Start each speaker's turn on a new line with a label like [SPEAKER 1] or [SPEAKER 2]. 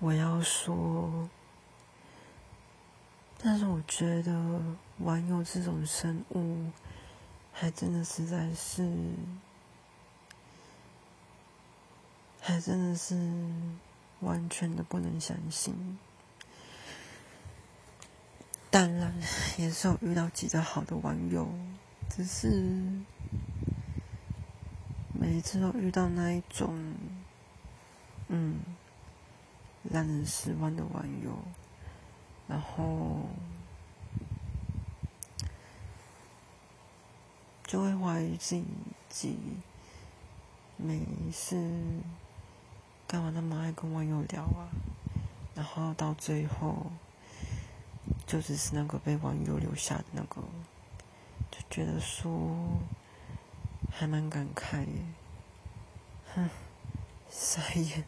[SPEAKER 1] 我要说，但是我觉得网友这种生物，还真的实在是，还真的是完全的不能相信。当然，也是有遇到几个好的网友，只是每一次都遇到那一种，嗯。让人失望的网友，然后就会怀疑自己没事干嘛那么爱跟网友聊啊，然后到最后就只是那个被网友留下的那个，就觉得说还蛮感慨耶，哼，傻眼。